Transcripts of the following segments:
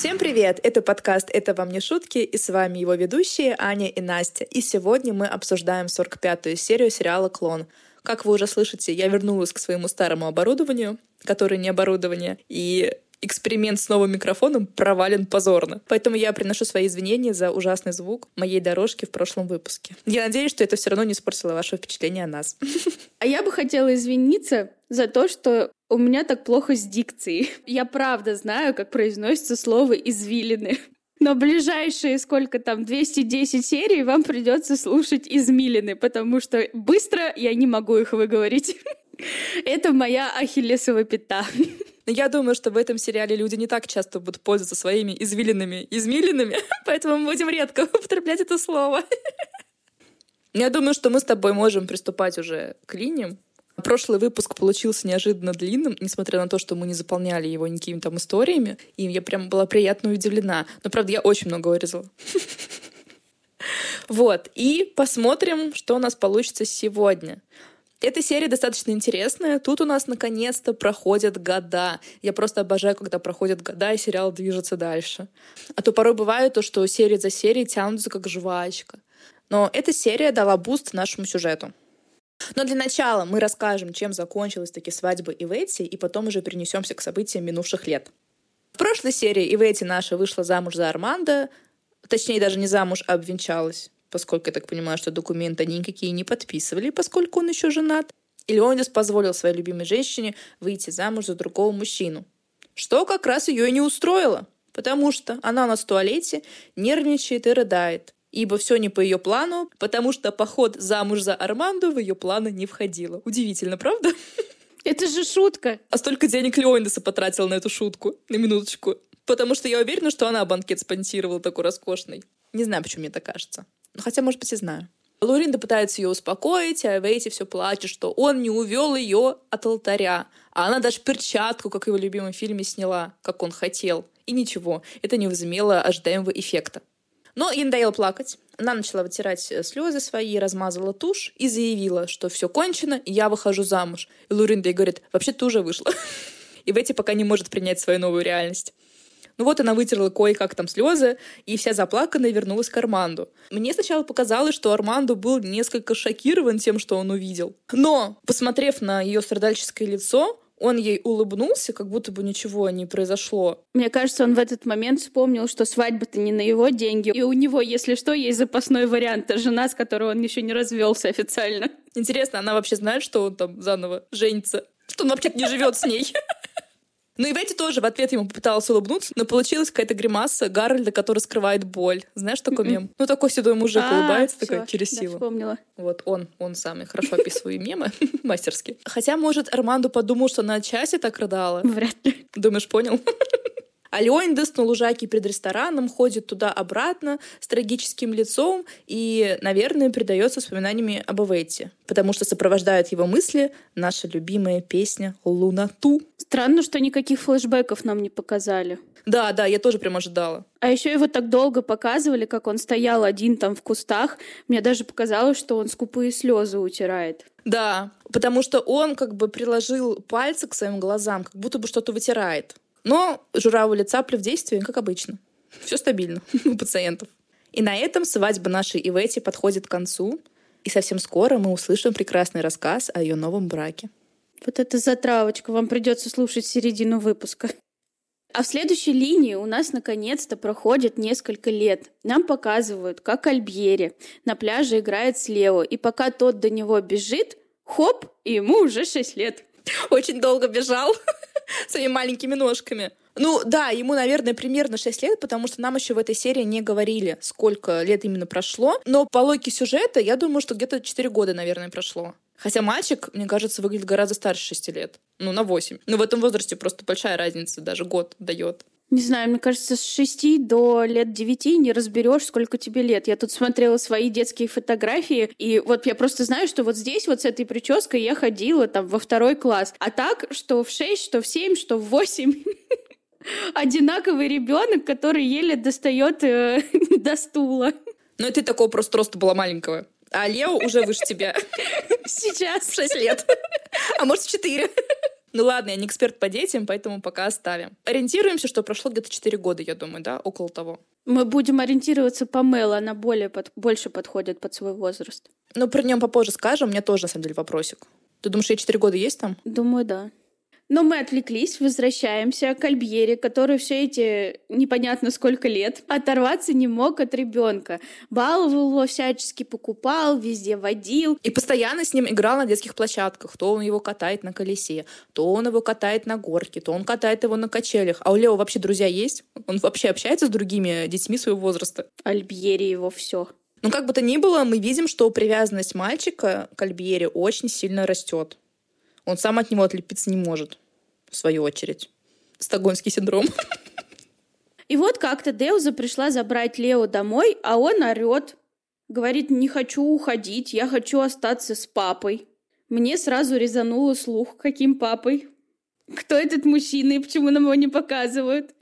Всем привет! Это подкаст «Это вам не шутки» и с вами его ведущие Аня и Настя. И сегодня мы обсуждаем 45-ю серию сериала «Клон». Как вы уже слышите, я вернулась к своему старому оборудованию, которое не оборудование, и эксперимент с новым микрофоном провален позорно. Поэтому я приношу свои извинения за ужасный звук моей дорожки в прошлом выпуске. Я надеюсь, что это все равно не испортило ваше впечатление о нас. А я бы хотела извиниться за то, что у меня так плохо с дикцией. Я правда знаю, как произносится слово «извилины». Но ближайшие, сколько там, 210 серий вам придется слушать измилины, потому что быстро я не могу их выговорить. Это моя ахиллесова пята. Но я думаю, что в этом сериале люди не так часто будут пользоваться своими извилинами измилинами, поэтому мы будем редко употреблять это слово. Я думаю, что мы с тобой можем приступать уже к линиям. Прошлый выпуск получился неожиданно длинным, несмотря на то, что мы не заполняли его никакими там историями, и я прям была приятно удивлена. Но, правда, я очень много вырезала. Вот, и посмотрим, что у нас получится сегодня. Эта серия достаточно интересная. Тут у нас наконец-то проходят года. Я просто обожаю, когда проходят года, и сериал движется дальше. А то порой бывает то, что серии за серией тянутся как жвачка. Но эта серия дала буст нашему сюжету. Но для начала мы расскажем, чем закончилась таки свадьба Ивети, и потом уже перенесемся к событиям минувших лет. В прошлой серии Ивети наша вышла замуж за Армандо, точнее даже не замуж, а обвенчалась поскольку я так понимаю, что документы они никакие не подписывали, поскольку он еще женат. И Леонидас позволил своей любимой женщине выйти замуж за другого мужчину. Что как раз ее и не устроило, потому что она у нас в туалете нервничает и рыдает. Ибо все не по ее плану, потому что поход замуж за Армандо в ее планы не входило. Удивительно, правда? Это же шутка. А столько денег Леонидаса потратил на эту шутку, на минуточку. Потому что я уверена, что она банкет спонсировала такой роскошный. Не знаю, почему мне так кажется. Ну, хотя, может быть, и знаю. Луринда пытается ее успокоить, а Вейти все плачет, что он не увел ее от алтаря. А она даже перчатку, как его любимом фильме, сняла, как он хотел. И ничего, это не возымело ожидаемого эффекта. Но ей надоело плакать. Она начала вытирать э, слезы свои, размазала тушь и заявила, что все кончено, и я выхожу замуж. И Луринда ей говорит, вообще ты уже вышла. И Ветти пока не может принять свою новую реальность. Ну вот она вытерла кое-как там слезы, и вся заплаканная вернулась к Арманду. Мне сначала показалось, что Арманду был несколько шокирован тем, что он увидел. Но, посмотрев на ее страдальческое лицо, он ей улыбнулся, как будто бы ничего не произошло. Мне кажется, он в этот момент вспомнил, что свадьба-то не на его деньги. И у него, если что, есть запасной вариант. Жена, с которой он еще не развелся официально. Интересно, она вообще знает, что он там заново женится? Что он вообще не живет с ней? Ну и Ветти тоже в ответ ему попыталась улыбнуться, но получилась какая-то гримаса Гарольда, который скрывает боль. Знаешь такой м-м. мем? Ну такой седой мужик а, улыбается, такой через силу. вспомнила. Вот он, он самый хорошо описывает мемы, мастерски. Хотя, может, Армандо подумал, что на часе так рыдала. Вряд ли. Думаешь, понял? А Леонидас на лужайке перед рестораном ходит туда-обратно с трагическим лицом и, наверное, предается воспоминаниями об Эветте, потому что сопровождает его мысли наша любимая песня «Лунату». Странно, что никаких флешбеков нам не показали. Да, да, я тоже прям ожидала. А еще его так долго показывали, как он стоял один там в кустах. Мне даже показалось, что он скупые слезы утирает. Да, потому что он как бы приложил пальцы к своим глазам, как будто бы что-то вытирает. Но журавли цапли в действии, как обычно. Все стабильно у пациентов. И на этом свадьба нашей Ивети подходит к концу. И совсем скоро мы услышим прекрасный рассказ о ее новом браке. Вот это затравочка. Вам придется слушать середину выпуска. А в следующей линии у нас наконец-то проходит несколько лет. Нам показывают, как Альбьери на пляже играет с Лео. И пока тот до него бежит, хоп, и ему уже 6 лет. Очень долго бежал своими маленькими ножками. Ну да, ему, наверное, примерно 6 лет, потому что нам еще в этой серии не говорили, сколько лет именно прошло. Но по логике сюжета, я думаю, что где-то 4 года, наверное, прошло. Хотя мальчик, мне кажется, выглядит гораздо старше 6 лет. Ну, на 8. Но в этом возрасте просто большая разница, даже год дает. Не знаю, мне кажется, с 6 до лет 9 не разберешь, сколько тебе лет. Я тут смотрела свои детские фотографии, и вот я просто знаю, что вот здесь вот с этой прической я ходила там во второй класс. А так, что в 6, что в 7, что в 8 одинаковый ребенок, который еле достает э, до стула. Ну, и ты такого просто роста была маленького. А Лео уже выше тебя. Сейчас. В 6 лет. А может, в 4. Ну ладно, я не эксперт по детям, поэтому пока оставим. Ориентируемся, что прошло где-то 4 года, я думаю, да, около того. Мы будем ориентироваться по Мэл, она более под, больше подходит под свой возраст. Ну, про нем попозже скажем, у меня тоже, на самом деле, вопросик. Ты думаешь, ей 4 года есть там? Думаю, да. Но мы отвлеклись, возвращаемся к Альбьере, который все эти непонятно сколько лет оторваться не мог от ребенка. Баловал его всячески, покупал, везде водил. И постоянно с ним играл на детских площадках. То он его катает на колесе, то он его катает на горке, то он катает его на качелях. А у Лео вообще друзья есть? Он вообще общается с другими детьми своего возраста? Альбьере его все. Ну, как бы то ни было, мы видим, что привязанность мальчика к Альбьере очень сильно растет. Он сам от него отлепиться не может, в свою очередь. Стокгольмский синдром. И вот как-то Деуза пришла забрать Лео домой, а он орет. Говорит, не хочу уходить, я хочу остаться с папой. Мне сразу резануло слух, каким папой. Кто этот мужчина и почему нам его не показывают?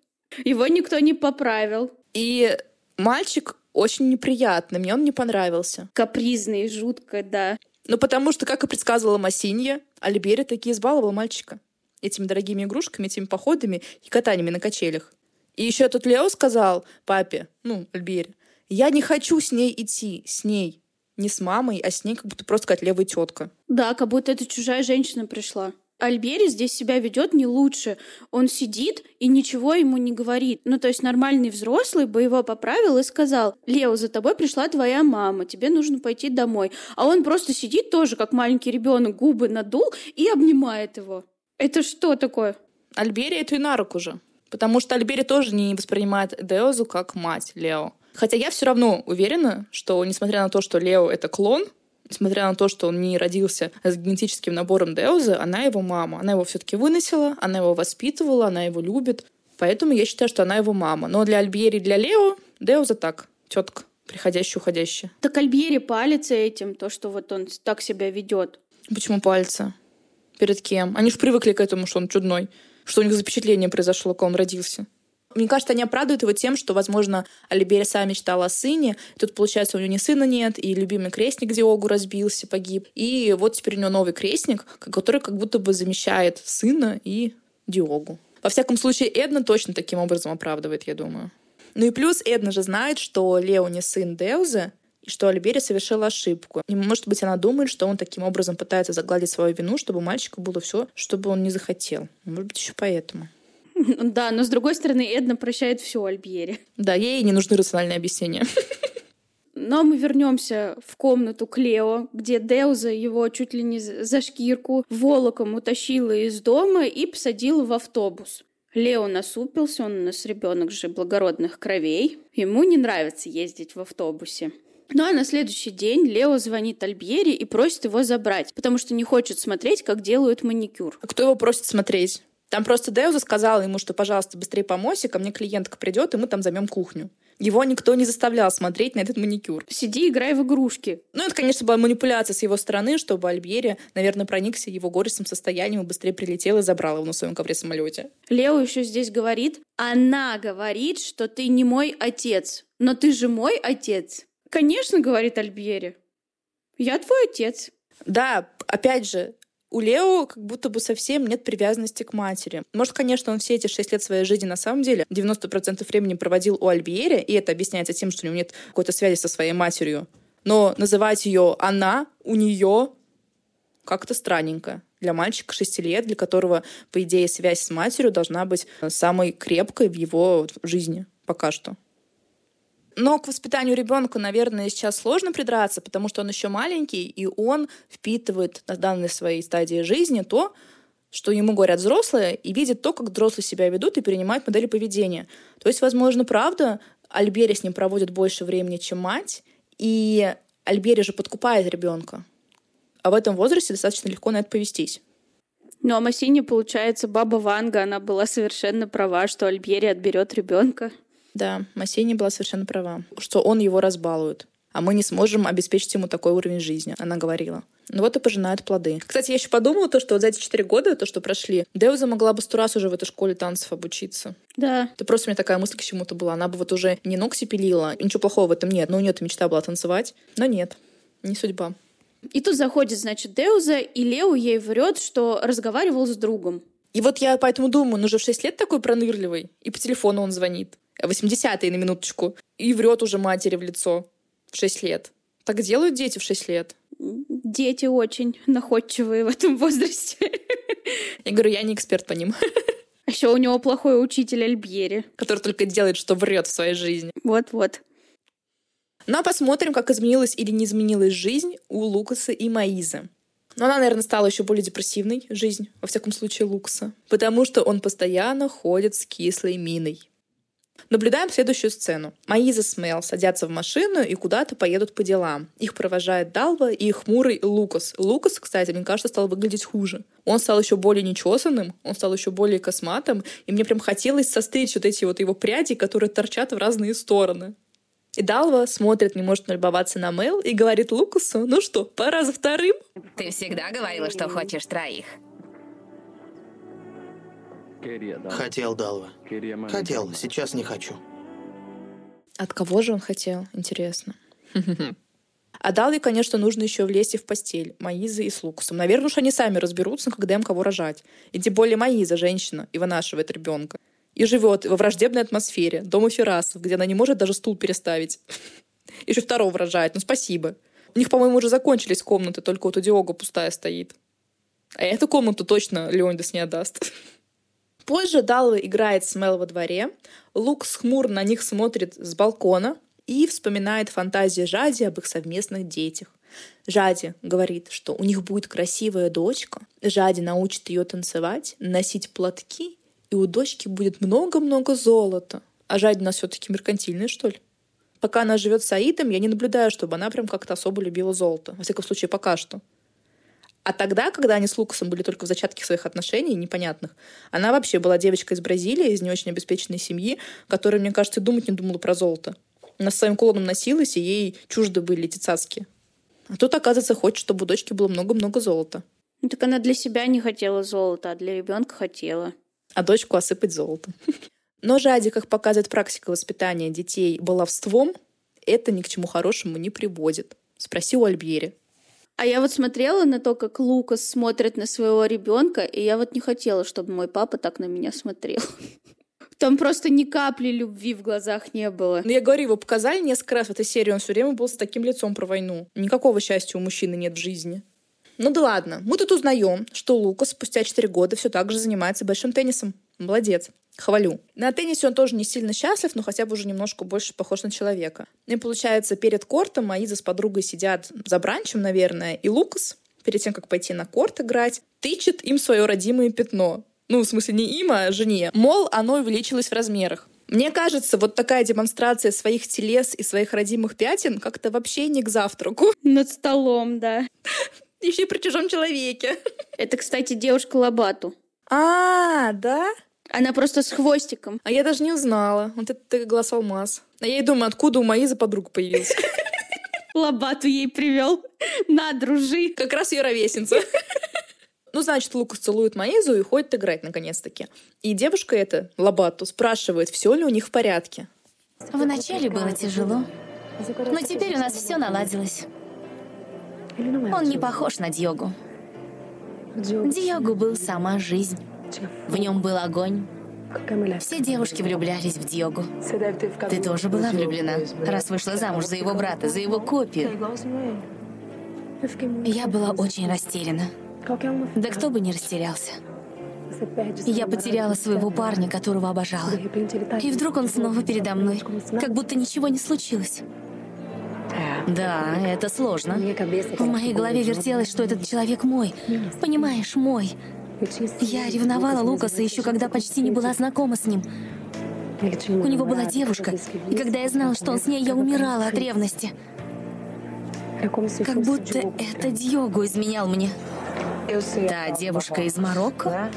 Его никто не поправил. И мальчик очень неприятный, мне он не понравился. Капризный, жутко, да. Ну, потому что, как и предсказывала Массинья, Альбери таки избаловал мальчика этими дорогими игрушками, этими походами и катаниями на качелях. И еще тут Лео сказал папе, ну, Альбери, я не хочу с ней идти, с ней. Не с мамой, а с ней как будто просто какая-то левая тетка. Да, как будто это чужая женщина пришла. Альбери здесь себя ведет не лучше. Он сидит и ничего ему не говорит. Ну, то есть нормальный взрослый бы его поправил и сказал, Лео, за тобой пришла твоя мама, тебе нужно пойти домой. А он просто сидит тоже, как маленький ребенок, губы надул и обнимает его. Это что такое? Альбери это и на руку же. Потому что Альбери тоже не воспринимает Деозу как мать Лео. Хотя я все равно уверена, что несмотря на то, что Лео это клон, несмотря на то, что он не родился с генетическим набором Деузы, она его мама. Она его все-таки выносила, она его воспитывала, она его любит. Поэтому я считаю, что она его мама. Но для Альбьери и для Лео Деуза так, тетка, приходящая, уходящая. Так Альбьери палится этим, то, что вот он так себя ведет. Почему пальцы? Перед кем? Они же привыкли к этому, что он чудной. Что у них запечатление произошло, когда он родился. Мне кажется, они оправдывают его тем, что, возможно, Алиберия сама мечтала о сыне. Тут, получается, у него ни сына нет, и любимый крестник Диогу разбился, погиб. И вот теперь у него новый крестник, который как будто бы замещает сына и Диогу. Во всяком случае, Эдна точно таким образом оправдывает, я думаю. Ну и плюс Эдна же знает, что Лео не сын Деуза, и что Альбери совершила ошибку. И, может быть, она думает, что он таким образом пытается загладить свою вину, чтобы мальчику было все, чтобы он не захотел. Может быть, еще поэтому. Да, но с другой стороны, Эдна прощает все Альбьере. Да, ей не нужны рациональные объяснения. Но мы вернемся в комнату к Лео, где Деуза его чуть ли не за шкирку волоком утащила из дома и посадила в автобус. Лео насупился, он у нас ребенок же благородных кровей. Ему не нравится ездить в автобусе. Ну а на следующий день Лео звонит Альбьере и просит его забрать, потому что не хочет смотреть, как делают маникюр. А кто его просит смотреть? Там просто Деуза сказала ему, что, пожалуйста, быстрее помойся, ко мне клиентка придет, и мы там займем кухню. Его никто не заставлял смотреть на этот маникюр. Сиди, играй в игрушки. Ну, это, конечно, была манипуляция с его стороны, чтобы Альбери, наверное, проникся его горестным состоянием и быстрее прилетел и забрал его на своем ковре-самолете. Лео еще здесь говорит, она говорит, что ты не мой отец, но ты же мой отец. Конечно, говорит Альбери, я твой отец. Да, опять же, у Лео как будто бы совсем нет привязанности к матери. Может, конечно, он все эти шесть лет своей жизни на самом деле 90% времени проводил у Альбиери, и это объясняется тем, что у него нет какой-то связи со своей матерью. Но называть ее она, у нее как-то странненько. Для мальчика 6 лет, для которого, по идее, связь с матерью должна быть самой крепкой в его жизни пока что. Но к воспитанию ребенка, наверное, сейчас сложно придраться, потому что он еще маленький, и он впитывает на данной своей стадии жизни то, что ему говорят взрослые, и видит то, как взрослые себя ведут, и перенимает модели поведения. То есть, возможно, правда, Альбери с ним проводит больше времени, чем мать, и Альбери же подкупает ребенка. А в этом возрасте достаточно легко на это повестись. Ну, а Массини, получается, баба Ванга, она была совершенно права, что Альбери отберет ребенка. Да, Массини была совершенно права, что он его разбалует. А мы не сможем обеспечить ему такой уровень жизни, она говорила. Ну вот и пожинают плоды. Кстати, я еще подумала, то, что вот за эти четыре года, то, что прошли, Деуза могла бы сто раз уже в этой школе танцев обучиться. Да. Это просто у меня такая мысль к чему-то была. Она бы вот уже не ногти пилила, ничего плохого в этом нет, но у нее-то мечта была танцевать. Но нет, не судьба. И тут заходит, значит, Деуза, и Лео ей врет, что разговаривал с другом. И вот я поэтому думаю, ну же в 6 лет такой пронырливый, и по телефону он звонит. 80-е на минуточку. И врет уже матери в лицо в 6 лет. Так делают дети в 6 лет. Дети очень находчивые в этом возрасте. Я говорю, я не эксперт по ним. А еще у него плохой учитель Альбьери. Который только делает, что врет в своей жизни. Вот-вот. Ну а посмотрим, как изменилась или не изменилась жизнь у Лукаса и Маизы. Но она, наверное, стала еще более депрессивной, жизнь, во всяком случае, Лукаса. Потому что он постоянно ходит с кислой миной. Наблюдаем следующую сцену. Маиза с Мел садятся в машину и куда-то поедут по делам. Их провожает Далва и хмурый Лукас. Лукас, кстати, мне кажется, стал выглядеть хуже. Он стал еще более нечесанным, он стал еще более косматым, и мне прям хотелось состричь вот эти вот его пряди, которые торчат в разные стороны. И Далва смотрит, не может налюбоваться на Мел и говорит Лукасу, ну что, пора за вторым? Ты всегда говорила, что хочешь троих. Хотел, Далва. Хотел, сейчас не хочу. От кого же он хотел, интересно? А Далве, конечно, нужно еще влезть и в постель. Маиза и с Лукасом. Наверное, уж они сами разберутся, когда им кого рожать. И тем более Маиза, женщина, и вынашивает ребенка. И живет во враждебной атмосфере, дома Ферасов, где она не может даже стул переставить. Еще второго рожает. Ну, спасибо. У них, по-моему, уже закончились комнаты, только вот у Диога пустая стоит. А эту комнату точно Леонидас не отдаст. Позже Далла играет с Мел во дворе, Лукс хмур на них смотрит с балкона и вспоминает фантазии Жади об их совместных детях. Жади говорит, что у них будет красивая дочка. Жади научит ее танцевать, носить платки, и у дочки будет много-много золота. А Жади у нас все-таки меркантильная, что ли? Пока она живет с Аидом, я не наблюдаю, чтобы она прям как-то особо любила золото. Во всяком случае, пока что. А тогда, когда они с Лукасом были только в зачатке своих отношений, непонятных, она вообще была девочкой из Бразилии, из не очень обеспеченной семьи, которая, мне кажется, думать не думала про золото. Она с своим кулоном носилась, и ей чужды были эти цацки. А тут, оказывается, хочет, чтобы у дочки было много-много золота. Ну, так она для себя не хотела золота, а для ребенка хотела. А дочку осыпать золотом. Но жади, как показывает практика воспитания детей баловством, это ни к чему хорошему не приводит. Спроси у Альбьери. А я вот смотрела на то, как Лукас смотрит на своего ребенка, и я вот не хотела, чтобы мой папа так на меня смотрел. Там просто ни капли любви в глазах не было. Ну, я говорю, его показали несколько раз в этой серии, он все время был с таким лицом про войну. Никакого счастья у мужчины нет в жизни. Ну да ладно, мы тут узнаем, что Лукас спустя 4 года все так же занимается большим теннисом. Молодец. Хвалю. На теннисе он тоже не сильно счастлив, но хотя бы уже немножко больше похож на человека. И получается, перед кортом Аиза с подругой сидят за бранчем, наверное, и Лукас, перед тем, как пойти на корт играть, тычет им свое родимое пятно. Ну, в смысле, не им, а жене. Мол, оно увеличилось в размерах. Мне кажется, вот такая демонстрация своих телес и своих родимых пятен как-то вообще не к завтраку. Над столом, да. Еще и при чужом человеке. Это, кстати, девушка Лабату. А, да? Она просто с хвостиком. А я даже не узнала. Вот это глаз алмаз. А я и думаю, откуда у Маизы подруга появилась. Лобату ей привел. На, дружи. Как раз ее ровесница. Ну, значит, Лукас целует Маизу и ходит играть наконец-таки. И девушка эта, Лобату, спрашивает, все ли у них в порядке. Вначале было тяжело, но теперь у нас все наладилось. Он не похож на Диогу. Диогу был сама жизнь. В нем был огонь. Все девушки влюблялись в Диогу. Ты тоже была влюблена, раз вышла замуж за его брата, за его копию. Я была очень растеряна. Да кто бы не растерялся. Я потеряла своего парня, которого обожала. И вдруг он снова передо мной, как будто ничего не случилось. Да, это сложно. В моей голове вертелось, что этот человек мой. Понимаешь, мой. Я ревновала Лукаса еще когда почти не была знакома с ним. У него была девушка, и когда я знала, что он с ней, я умирала от ревности. Как будто это Дьогу изменял мне. Та девушка из Марокко?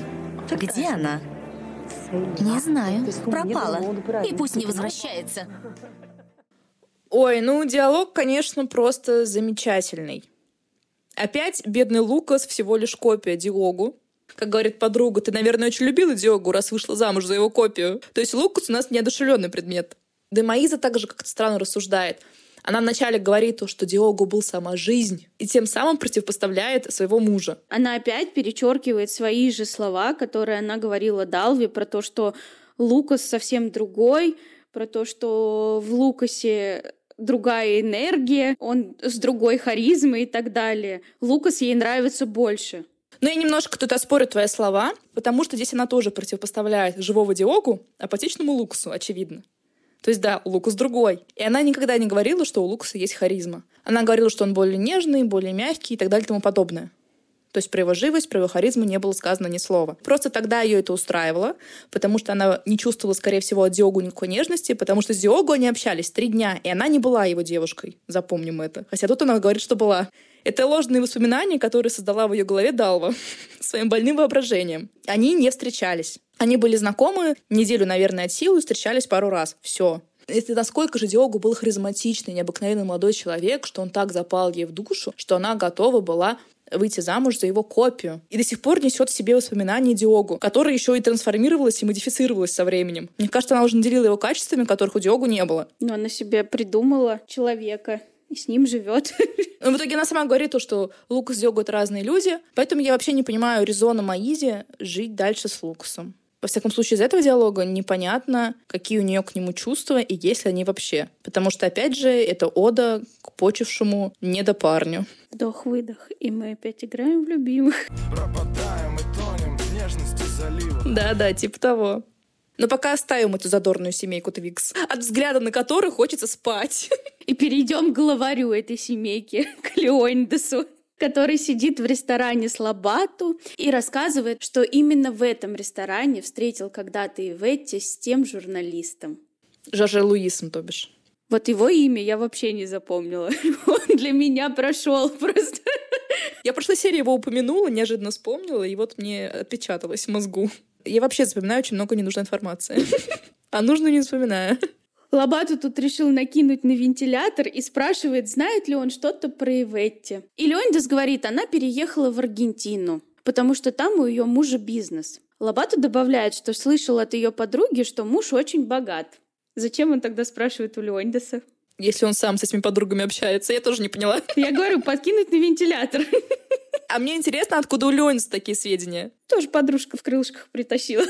Где она? Не знаю. Пропала. И пусть не возвращается. Ой, ну диалог, конечно, просто замечательный. Опять бедный Лукас всего лишь копия Диогу. Как говорит подруга, ты, наверное, очень любила Диогу, раз вышла замуж за его копию. То есть Лукас у нас неодушевленный предмет. Да и Маиза также как-то странно рассуждает. Она вначале говорит, что Диогу был сама жизнь, и тем самым противопоставляет своего мужа. Она опять перечеркивает свои же слова, которые она говорила Далви про то, что Лукас совсем другой, про то, что в Лукасе другая энергия, он с другой харизмой и так далее. Лукас ей нравится больше. Но я немножко тут оспорю твои слова, потому что здесь она тоже противопоставляет живого Диогу апатичному Лукасу, очевидно. То есть, да, Лукас другой. И она никогда не говорила, что у Лукаса есть харизма. Она говорила, что он более нежный, более мягкий и так далее и тому подобное. То есть про его живость, про его харизму не было сказано ни слова. Просто тогда ее это устраивало, потому что она не чувствовала, скорее всего, от Диогу никакой нежности, потому что с Диогу они общались три дня, и она не была его девушкой. Запомним это. Хотя тут она говорит, что была. Это ложные воспоминания, которые создала в ее голове Далва своим больным воображением. Они не встречались. Они были знакомы неделю, наверное, от силы, встречались пару раз. Все. Это насколько же Диогу был харизматичный, необыкновенный молодой человек, что он так запал ей в душу, что она готова была выйти замуж за его копию. И до сих пор несет в себе воспоминания Диогу, которая еще и трансформировалась и модифицировалась со временем. Мне кажется, она уже наделила его качествами, которых у Диогу не было. Но она себе придумала человека и с ним живет. Но в итоге она сама говорит, то, что Лукас и это разные люди, поэтому я вообще не понимаю резона Маизи жить дальше с Лукасом. Во всяком случае, из этого диалога непонятно, какие у нее к нему чувства и есть ли они вообще. Потому что, опять же, это ода к почившему недопарню. Вдох-выдох, и мы опять играем в любимых. Пропадаем и тонем в нежности залива. Да-да, типа того. Но пока оставим эту задорную семейку Твикс, от взгляда на которую хочется спать. И перейдем к главарю этой семейки, к Леондесу который сидит в ресторане Слабату и рассказывает, что именно в этом ресторане встретил когда-то Иветти с тем журналистом. Жаже Луисом, то бишь. Вот его имя я вообще не запомнила. Он для меня прошел просто. Я в прошлой серии его упомянула, неожиданно вспомнила, и вот мне отпечаталось в мозгу. Я вообще запоминаю очень много ненужной информации. А нужно не вспоминаю. Лобату тут решил накинуть на вентилятор и спрашивает, знает ли он что-то про Иветти. И Леондис говорит, она переехала в Аргентину, потому что там у ее мужа бизнес. Лобату добавляет, что слышал от ее подруги, что муж очень богат. Зачем он тогда спрашивает у Леондиса? Если он сам с этими подругами общается, я тоже не поняла. Я говорю, подкинуть на вентилятор. А мне интересно, откуда у Леониса такие сведения? Тоже подружка в крылышках притащила.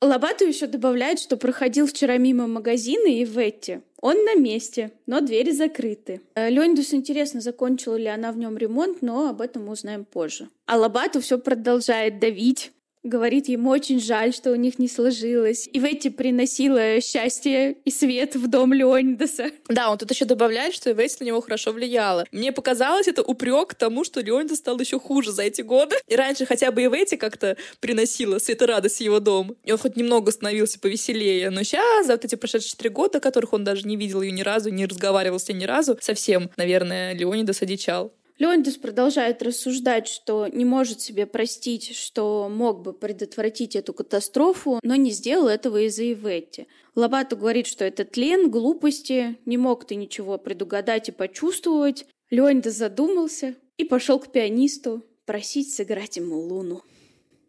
Лобату еще добавляет, что проходил вчера мимо магазина и Ветти. Он на месте, но двери закрыты. Э, Леондус интересно, закончила ли она в нем ремонт, но об этом мы узнаем позже. А Лобату все продолжает давить говорит, ему очень жаль, что у них не сложилось. И Ветти приносила счастье и свет в дом Леонидаса. Да, он тут еще добавляет, что Ветти на него хорошо влияла. Мне показалось это упрек тому, что Леонидас стал еще хуже за эти годы. И раньше хотя бы и Ветти как-то приносила свет и радость в его дом. И он хоть немного становился повеселее. Но сейчас, за вот эти прошедшие три года, которых он даже не видел ее ни разу, не разговаривал с ней ни разу, совсем, наверное, Леонидас одичал. Леонидас продолжает рассуждать, что не может себе простить, что мог бы предотвратить эту катастрофу, но не сделал этого из-за Иветти. Лобату говорит, что это тлен, глупости, не мог ты ничего предугадать и почувствовать. Леонидас задумался и пошел к пианисту просить сыграть ему луну.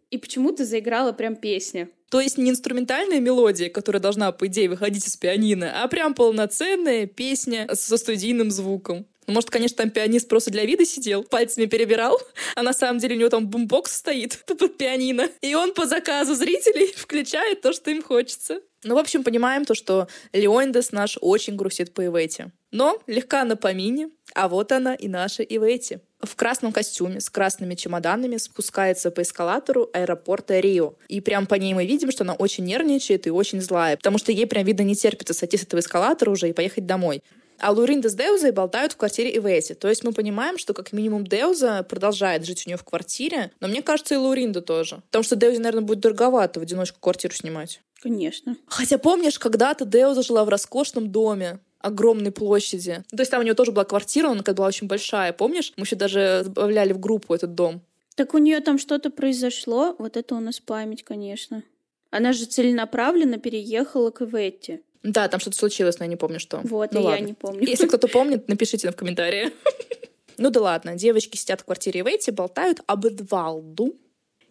И почему-то заиграла прям песня. То есть не инструментальная мелодия, которая должна, по идее, выходить из пианино, а прям полноценная песня со студийным звуком. Ну, может, конечно, там пианист просто для вида сидел, пальцами перебирал, а на самом деле у него там бумбокс стоит под пианино. И он по заказу зрителей включает то, что им хочется. Ну, в общем, понимаем то, что Леондес наш очень грустит по Ивете. Но легка на помине, а вот она и наша Ивете. В красном костюме с красными чемоданами спускается по эскалатору аэропорта Рио. И прям по ней мы видим, что она очень нервничает и очень злая, потому что ей прям видно не терпится сойти с этого эскалатора уже и поехать домой. А Луринда с Деузой болтают в квартире Ивети. То есть мы понимаем, что как минимум Деуза продолжает жить у нее в квартире, но мне кажется, и Луринда тоже. Потому что Деузе, наверное, будет дороговато в одиночку квартиру снимать. Конечно. Хотя помнишь, когда-то Деуза жила в роскошном доме, огромной площади. То есть там у нее тоже была квартира, она была очень большая, помнишь? Мы еще даже добавляли в группу этот дом. Так у нее там что-то произошло, вот это у нас память, конечно. Она же целенаправленно переехала к Иветте. Да, там что-то случилось, но я не помню, что. Вот, ну, и ладно. я не помню. Если кто-то помнит, напишите в комментарии. Ну да ладно, девочки сидят в квартире Вейти, болтают об Эдвалду.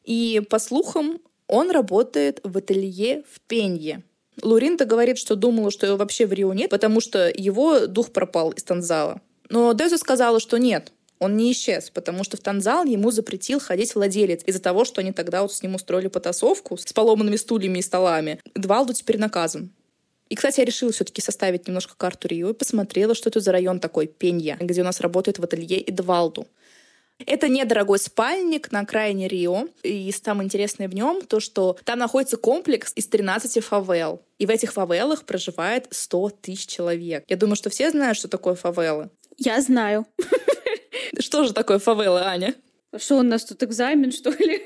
И, по слухам, он работает в ателье в Пенье. Луринта говорит, что думала, что его вообще в Рио нет, потому что его дух пропал из Танзала. Но Деза сказала, что нет, он не исчез, потому что в Танзал ему запретил ходить владелец из-за того, что они тогда вот с ним устроили потасовку с поломанными стульями и столами. Двалду теперь наказан. И, кстати, я решила все-таки составить немножко карту Рио и посмотрела, что это за район такой, Пенья, где у нас работает в ателье Эдвалду. Это недорогой спальник на окраине Рио. И самое интересное в нем то, что там находится комплекс из 13 фавел. И в этих фавелах проживает 100 тысяч человек. Я думаю, что все знают, что такое фавелы. Я знаю. Что же такое фавелы, Аня? Что у нас тут экзамен, что ли?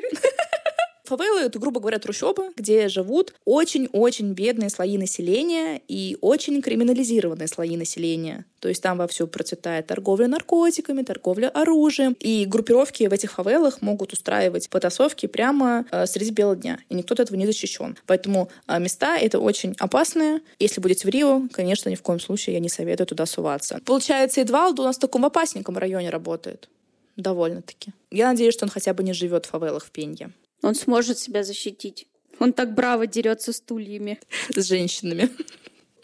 Фавелы — это, грубо говоря, трущобы, где живут очень-очень бедные слои населения и очень криминализированные слои населения. То есть там вовсю процветает торговля наркотиками, торговля оружием. И группировки в этих фавелах могут устраивать потасовки прямо э, среди бела дня. И никто от этого не защищен. Поэтому э, места это очень опасные. Если будете в Рио, конечно, ни в коем случае я не советую туда суваться. Получается, Эдвалд у нас в таком опасненьком районе работает. Довольно-таки. Я надеюсь, что он хотя бы не живет в фавелах в Пенье. Он сможет себя защитить. Он так браво дерется стульями. С женщинами.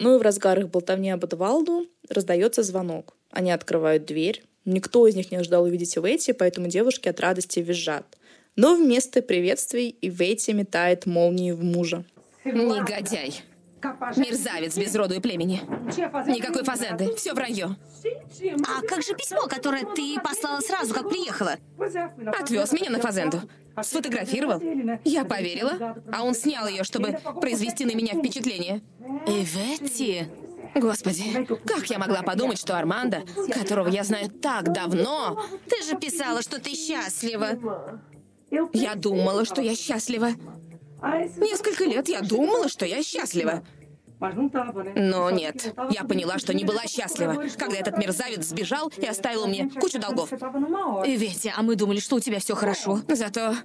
Ну и в разгар их болтовни об Эдвалду раздается звонок. Они открывают дверь. Никто из них не ожидал увидеть Ивети, поэтому девушки от радости визжат. Но вместо приветствий Ивети метает молнии в мужа. Негодяй. Мерзавец без роду и племени. Никакой фазенды. Все вранье. А как же письмо, которое ты послала сразу, как приехала? Отвез меня на фазенду. Сфотографировал. Я поверила, а он снял ее, чтобы произвести на меня впечатление. Иветти? Господи, как я могла подумать, что Армандо, которого я знаю так давно... Ты же писала, что ты счастлива. Я думала, что я счастлива. Несколько лет я думала, что я счастлива. Но нет, я поняла, что не была счастлива, когда этот мерзавец сбежал и оставил мне кучу долгов. Ветя, а мы думали, что у тебя все хорошо. Зато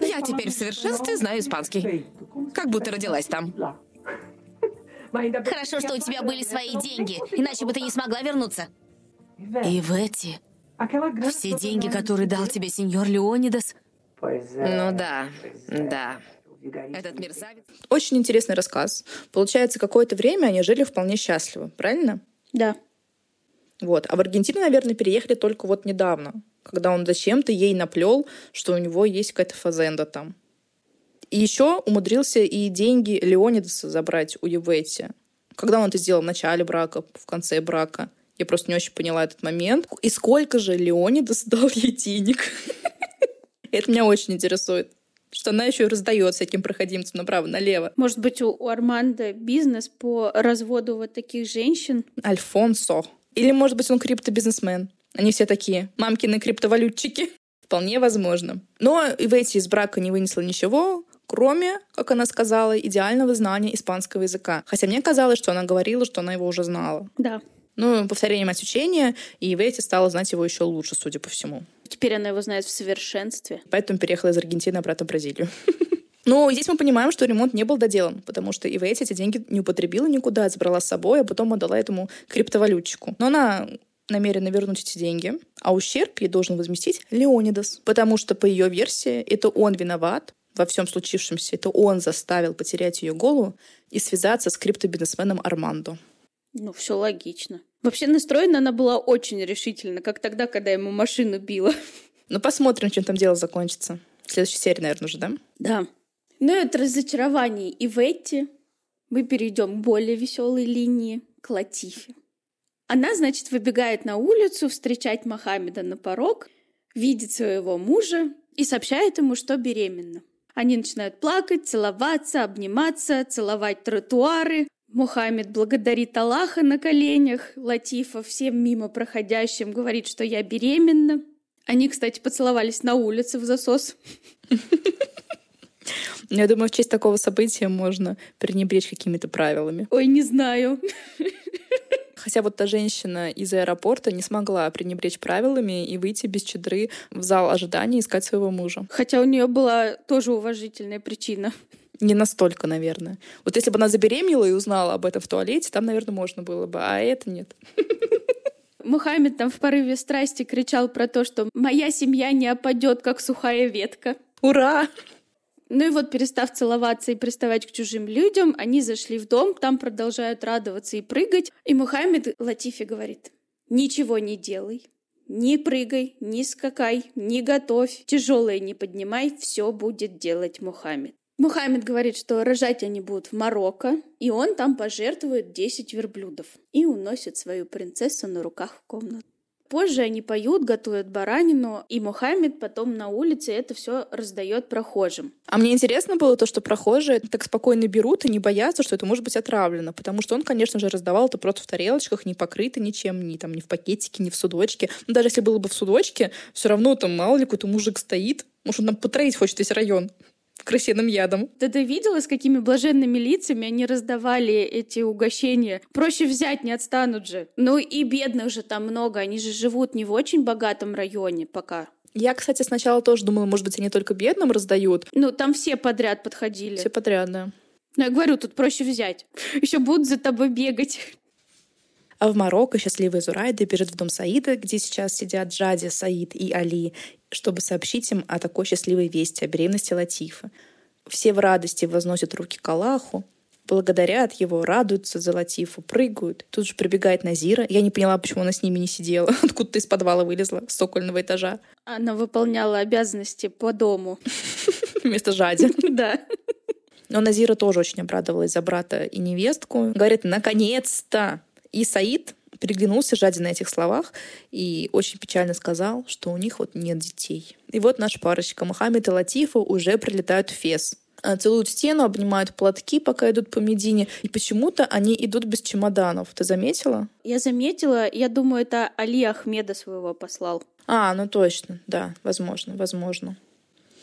я теперь в совершенстве знаю испанский. Как будто родилась там. Хорошо, что у тебя были свои деньги, иначе бы ты не смогла вернуться. И Ветти, все деньги, которые дал тебе сеньор Леонидас... Ну да, да. Этот мерзавец. Очень интересный рассказ. Получается, какое-то время они жили вполне счастливо, правильно? Да. Вот. А в Аргентину, наверное, переехали только вот недавно, когда он зачем-то ей наплел, что у него есть какая-то фазенда там. И еще умудрился и деньги Леонидаса забрать у Юветти. Когда он это сделал? В начале брака, в конце брака? Я просто не очень поняла этот момент. И сколько же Леонидас дал ей денег? Это меня очень интересует что она еще и раздает всяким проходимцам направо-налево. Может быть, у, у Армандо бизнес по разводу вот таких женщин? Альфонсо. Или, может быть, он криптобизнесмен. Они все такие мамкины криптовалютчики. Вполне возможно. Но Иветти из брака не вынесла ничего, кроме, как она сказала, идеального знания испанского языка. Хотя мне казалось, что она говорила, что она его уже знала. Да. Ну, повторение мать учения, и Иветти стала знать его еще лучше, судя по всему. Теперь она его знает в совершенстве. Поэтому переехала из Аргентины обратно в Бразилию. Но здесь мы понимаем, что ремонт не был доделан, потому что Ивейти эти деньги не употребила никуда, забрала с собой, а потом отдала этому криптовалютчику. Но она намерена вернуть эти деньги, а ущерб ей должен возместить Леонидас, потому что, по ее версии, это он виноват во всем случившемся, это он заставил потерять ее голову и связаться с криптобизнесменом Армандо. Ну, все логично. Вообще настроена она была очень решительно, как тогда, когда ему машину била. Ну, посмотрим, чем там дело закончится. В следующей серии, наверное, уже, да? Да. Ну и от разочарований и в эти мы перейдем к более веселой линии, к Латифе. Она, значит, выбегает на улицу встречать Мохаммеда на порог, видит своего мужа и сообщает ему, что беременна. Они начинают плакать, целоваться, обниматься, целовать тротуары, Мухаммед благодарит Аллаха на коленях, Латифа всем мимо проходящим говорит, что я беременна. Они, кстати, поцеловались на улице в засос. Я думаю, в честь такого события можно пренебречь какими-то правилами. Ой, не знаю. Хотя вот та женщина из аэропорта не смогла пренебречь правилами и выйти без чедры в зал ожидания искать своего мужа. Хотя у нее была тоже уважительная причина. Не настолько, наверное. Вот если бы она забеременела и узнала об этом в туалете, там, наверное, можно было бы, а это нет. Мухаммед там в порыве страсти кричал про то, что «моя семья не опадет, как сухая ветка». Ура! Ну и вот, перестав целоваться и приставать к чужим людям, они зашли в дом, там продолжают радоваться и прыгать. И Мухаммед Латифи говорит, ничего не делай, не прыгай, не скакай, не готовь, тяжелое не поднимай, все будет делать Мухаммед. Мухаммед говорит, что рожать они будут в Марокко, и он там пожертвует 10 верблюдов и уносит свою принцессу на руках в комнату. Позже они поют, готовят баранину, и Мухаммед потом на улице это все раздает прохожим. А мне интересно было то, что прохожие так спокойно берут и не боятся, что это может быть отравлено, потому что он, конечно же, раздавал это просто в тарелочках, не покрыто ничем, ни там, ни в пакетике, ни в судочке. Но даже если было бы в судочке, все равно там мало ли какой-то мужик стоит, может, он нам потроить хочет весь район крысиным ядом. Да ты видела, с какими блаженными лицами они раздавали эти угощения? Проще взять, не отстанут же. Ну и бедных же там много, они же живут не в очень богатом районе пока. Я, кстати, сначала тоже думала, может быть, они только бедным раздают. Ну, там все подряд подходили. Все подряд, да. Ну, я говорю, тут проще взять. Еще будут за тобой бегать. А в Марокко счастливая Зурайда бежит в дом Саида, где сейчас сидят Джади, Саид и Али, чтобы сообщить им о такой счастливой вести, о беременности Латифа. Все в радости возносят руки к Аллаху, благодарят его, радуются за Латифу, прыгают. Тут же прибегает Назира. Я не поняла, почему она с ними не сидела. Откуда-то из подвала вылезла, с сокольного этажа. Она выполняла обязанности по дому. Вместо Жади. Да. Но Назира тоже очень обрадовалась за брата и невестку. Говорит, наконец-то! И Саид переглянулся Жади на этих словах и очень печально сказал, что у них вот нет детей. И вот наша парочка Мухаммед и Латифа уже прилетают в Фес. А, целуют стену, обнимают платки, пока идут по Медине. И почему-то они идут без чемоданов. Ты заметила? Я заметила. Я думаю, это Али Ахмеда своего послал. А, ну точно. Да, возможно, возможно.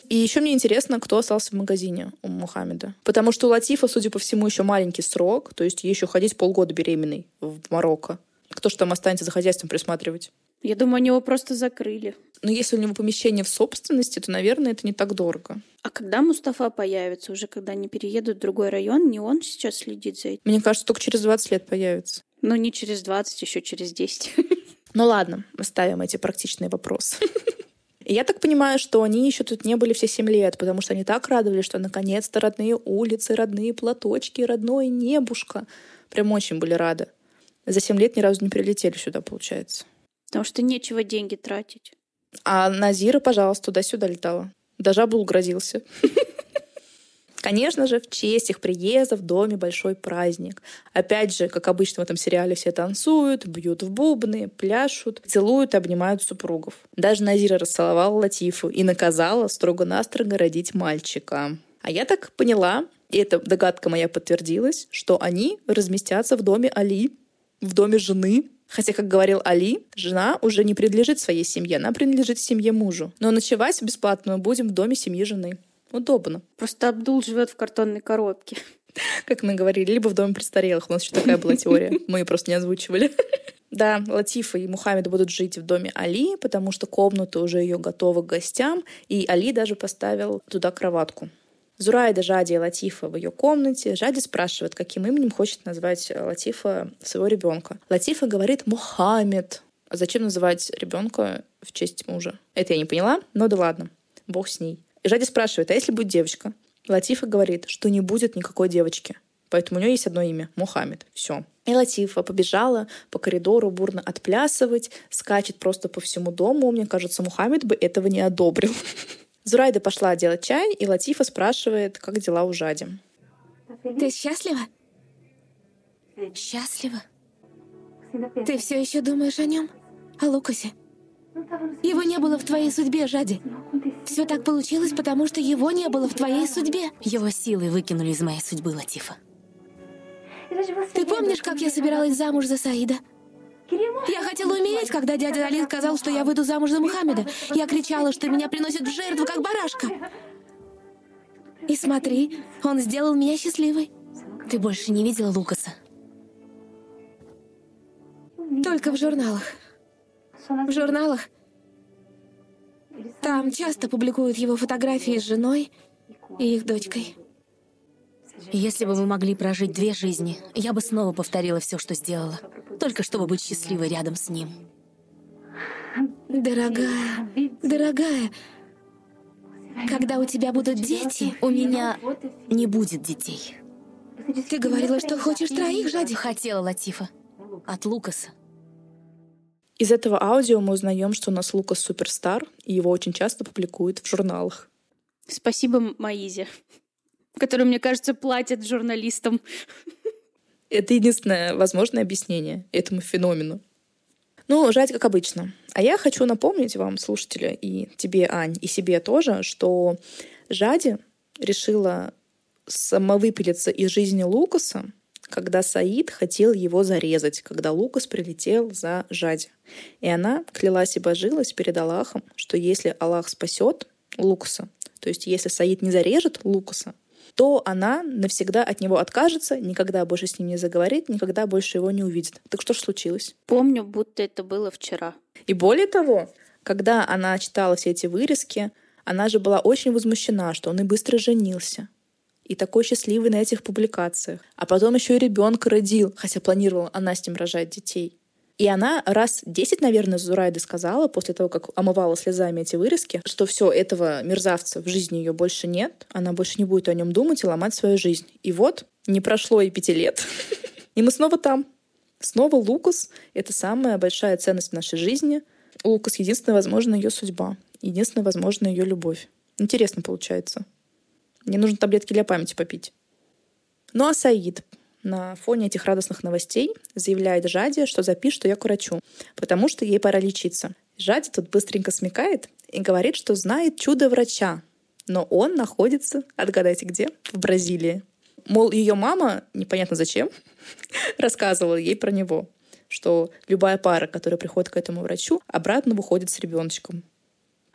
И еще мне интересно, кто остался в магазине у Мухаммеда. Потому что у Латифа, судя по всему, еще маленький срок, то есть ей еще ходить полгода беременной в Марокко. Кто же там останется за хозяйством присматривать? Я думаю, они его просто закрыли. Но если у него помещение в собственности, то, наверное, это не так дорого. А когда Мустафа появится? Уже когда они переедут в другой район, не он сейчас следит за этим? Мне кажется, только через 20 лет появится. Ну, не через 20, еще через 10. Ну ладно, оставим эти практичные вопросы. И я так понимаю, что они еще тут не были все семь лет, потому что они так радовались, что наконец-то родные улицы, родные платочки, родное небушка. Прям очень были рады. За семь лет ни разу не прилетели сюда, получается. Потому что нечего деньги тратить. А Назира, пожалуйста, туда-сюда летала. Даже Абул грозился. Конечно же, в честь их приезда в доме большой праздник. Опять же, как обычно в этом сериале, все танцуют, бьют в бубны, пляшут, целуют и обнимают супругов. Даже Назира расцеловала Латифу и наказала строго-настрого родить мальчика. А я так поняла, и эта догадка моя подтвердилась, что они разместятся в доме Али, в доме жены, Хотя, как говорил Али, жена уже не принадлежит своей семье, она принадлежит семье мужу. Но ночевать бесплатно мы будем в доме семьи жены. Удобно. Просто Абдул живет в картонной коробке. Как мы говорили, либо в доме престарелых. У нас еще такая была теория. Мы ее просто не озвучивали. Да, Латифа и Мухаммед будут жить в доме Али, потому что комната уже ее готова к гостям, и Али даже поставил туда кроватку. Зурайда, Жади и Латифа в ее комнате. Жади спрашивает, каким именем хочет назвать Латифа своего ребенка. Латифа говорит Мухаммед. А зачем называть ребенка в честь мужа? Это я не поняла, но да ладно. Бог с ней. И Жади спрашивает, а если будет девочка? Латифа говорит, что не будет никакой девочки. Поэтому у нее есть одно имя — Мухаммед. Все. И Латифа побежала по коридору бурно отплясывать, скачет просто по всему дому. Мне кажется, Мухаммед бы этого не одобрил. Зурайда пошла делать чай, и Латифа спрашивает, как дела у Жади. Ты счастлива? Счастлива? Ты все еще думаешь о нем? О Лукасе? Его не было в твоей судьбе, Жади. Все так получилось, потому что его не было в твоей судьбе. Его силы выкинули из моей судьбы, Латифа. Ты помнишь, как я собиралась замуж за Саида? Я хотела умереть, когда дядя Али сказал, что я выйду замуж за Мухаммеда. Я кричала, что меня приносят в жертву, как барашка. И смотри, он сделал меня счастливой. Ты больше не видела Лукаса? Только в журналах. В журналах там часто публикуют его фотографии с женой и их дочкой. Если бы мы могли прожить две жизни, я бы снова повторила все, что сделала. Только чтобы быть счастливой рядом с ним. Дорогая, дорогая, Когда у тебя будут дети, у меня не будет детей. Ты говорила, что хочешь троих, Жади? Хотела, Латифа. От Лукаса. Из этого аудио мы узнаем, что у нас Лукас суперстар, и его очень часто публикуют в журналах. Спасибо Маизе, который, мне кажется, платит журналистам. Это единственное возможное объяснение этому феномену. Ну, жать как обычно. А я хочу напомнить вам, слушатели, и тебе, Ань, и себе тоже, что Жади решила самовыпилиться из жизни Лукаса, когда Саид хотел его зарезать, когда Лукас прилетел за Жади. И она клялась и божилась перед Аллахом, что если Аллах спасет Лукаса, то есть если Саид не зарежет Лукаса, то она навсегда от него откажется, никогда больше с ним не заговорит, никогда больше его не увидит. Так что же случилось? Помню, будто это было вчера. И более того, когда она читала все эти вырезки, она же была очень возмущена, что он и быстро женился. И такой счастливый на этих публикациях. А потом еще и ребенка родил, хотя планировала она с ним рожать детей. И она раз десять, наверное, Зурайды сказала, после того, как омывала слезами эти вырезки, что все, этого мерзавца в жизни ее больше нет, она больше не будет о нем думать и ломать свою жизнь. И вот, не прошло и пяти лет, и мы снова там. Снова Лукас — это самая большая ценность в нашей жизни. Лукас — единственная возможная ее судьба, единственная возможная ее любовь. Интересно получается. Мне нужно таблетки для памяти попить. Ну а Саид на фоне этих радостных новостей заявляет Жаде, что запишет ее к врачу, потому что ей пора лечиться. Жади тут быстренько смекает и говорит, что знает чудо врача, но он находится, отгадайте где, в Бразилии. Мол, ее мама, непонятно зачем, рассказывала ей про него, что любая пара, которая приходит к этому врачу, обратно выходит с ребеночком.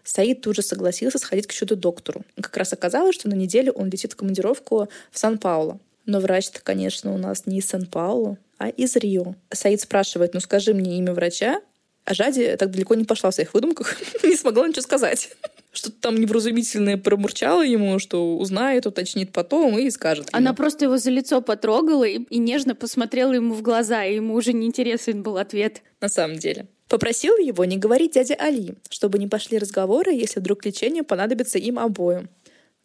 Саид тут же согласился сходить к чудо-доктору. Как раз оказалось, что на неделю он летит в командировку в Сан-Пауло. Но врач-то, конечно, у нас не из Сан-Паулу, а из Рио. Саид спрашивает, ну скажи мне имя врача, а Жади так далеко не пошла в своих выдумках, не смогла ничего сказать. Что-то там невразумительное промурчало ему, что узнает, уточнит потом и скажет. Ему. Она просто его за лицо потрогала и, и нежно посмотрела ему в глаза, и ему уже неинтересен был ответ. На самом деле. Попросил его не говорить дяде Али, чтобы не пошли разговоры, если вдруг лечение понадобится им обоим.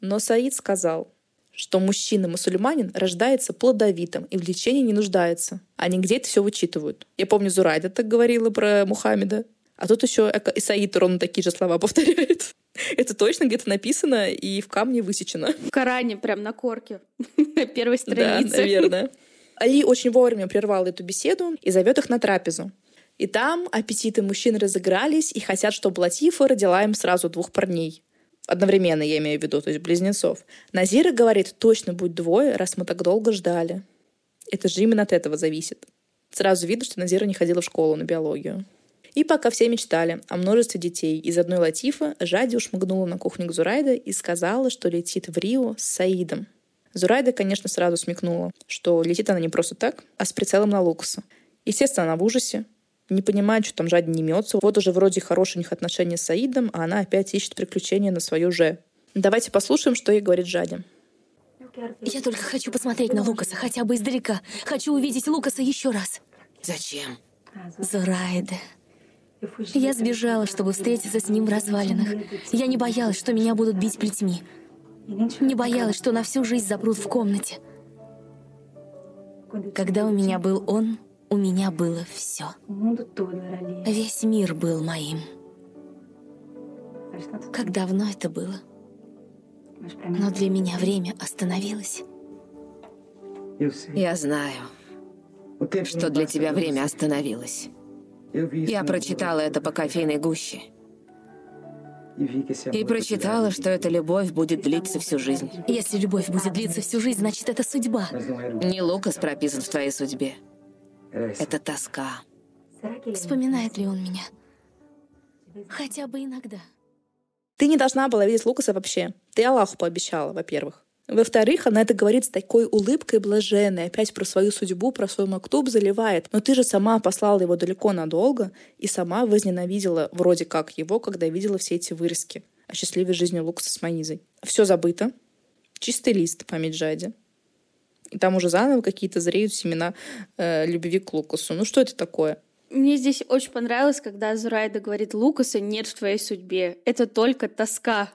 Но Саид сказал, что мужчина-мусульманин рождается плодовитым и в лечении не нуждается. Они где-то все вычитывают. Я помню, Зурайда так говорила про Мухаммеда. А тут еще Исаид ровно такие же слова повторяет. Это точно где-то написано и в камне высечено. В Коране, прям на корке. На первой странице. Да, наверное. Али очень вовремя прервал эту беседу и зовет их на трапезу. И там аппетиты мужчин разыгрались и хотят, чтобы Латифа родила им сразу двух парней. Одновременно я имею в виду, то есть близнецов. Назира говорит, точно будет двое, раз мы так долго ждали. Это же именно от этого зависит. Сразу видно, что Назира не ходила в школу на биологию. И пока все мечтали о множестве детей из одной Латифа, Жади ушмыгнула на кухню к Зурайда и сказала, что летит в Рио с Саидом. Зурайда, конечно, сразу смекнула, что летит она не просто так, а с прицелом на Лукаса. Естественно, она в ужасе, не понимает, что там жадин не мется. Вот уже вроде хорошие у них отношения с Саидом, а она опять ищет приключения на свою же. Давайте послушаем, что ей говорит Жади. Я только хочу посмотреть на Лукаса, хотя бы издалека. Хочу увидеть Лукаса еще раз. Зачем? Зурайда. Я сбежала, чтобы встретиться с ним в развалинах. Я не боялась, что меня будут бить плетьми. Не боялась, что на всю жизнь запрут в комнате. Когда у меня был он, у меня было все. Весь мир был моим. Как давно это было? Но для меня время остановилось. Я знаю, что для тебя время остановилось. Я прочитала это по кофейной гуще. И прочитала, что эта любовь будет длиться всю жизнь. Если любовь будет длиться всю жизнь, значит, это судьба. Не Лукас прописан в твоей судьбе. Это тоска. Вспоминает ли он меня? Хотя бы иногда. Ты не должна была видеть Лукаса вообще. Ты Аллаху пообещала, во-первых. Во-вторых, она это говорит с такой улыбкой блаженной, опять про свою судьбу, про свой мактуб заливает. Но ты же сама послала его далеко надолго и сама возненавидела вроде как его, когда видела все эти вырезки о счастливой жизни Лукаса с Маизой. Все забыто. Чистый лист, память Жади. И там уже заново какие-то зреют семена э, любви к Лукасу. Ну что это такое? Мне здесь очень понравилось, когда Зурайда говорит, Лукаса нет в твоей судьбе, это только тоска.